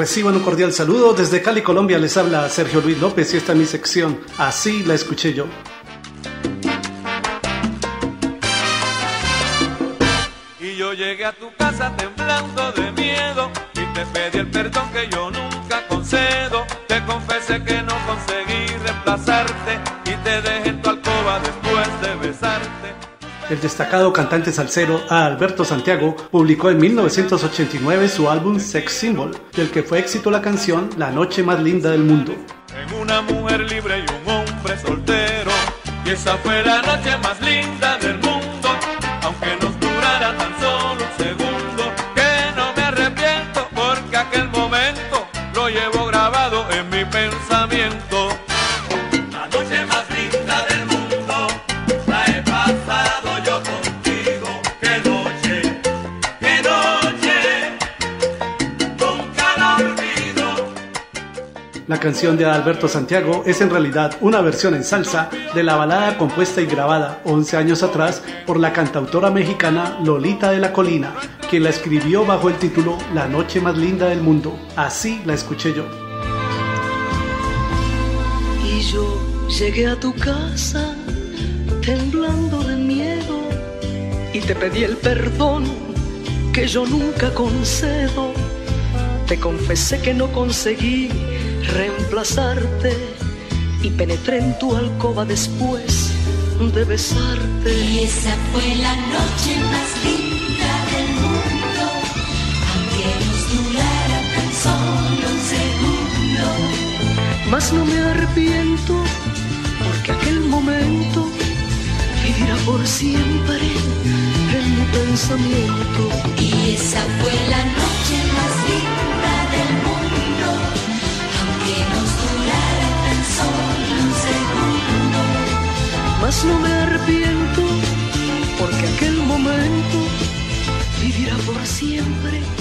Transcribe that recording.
Reciban un cordial saludo. Desde Cali, Colombia, les habla Sergio Luis López y esta es mi sección. Así la escuché yo. Y yo llegué a tu casa temblando de miedo y te pedí el perdón que yo nunca concedo. Te confesé que no conseguí reemplazarte y te dejé en tu alcoba después de besarte. El destacado cantante salsero Alberto Santiago publicó en 1989 su álbum Sex Symbol, del que fue éxito la canción La noche más linda del mundo. En una mujer libre y un hombre soltero, y esa fue la noche más linda del mundo, aunque nos durara tan solo un segundo, que no me arrepiento porque aquel momento lo llevo grabado en mi pensamiento. La canción de Alberto Santiago es en realidad una versión en salsa de la balada compuesta y grabada 11 años atrás por la cantautora mexicana Lolita de la Colina, quien la escribió bajo el título La noche más linda del mundo. Así la escuché yo. Y yo llegué a tu casa temblando de miedo y te pedí el perdón que yo nunca concedo. Te confesé que no conseguí reemplazarte y penetré en tu alcoba después de besarte. Y esa fue la noche más linda del mundo, aunque nos durara tan solo un segundo. Mas no me arrepiento porque aquel momento vivirá por siempre en mi pensamiento. Y No me arrepiento porque aquel momento vivirá por siempre.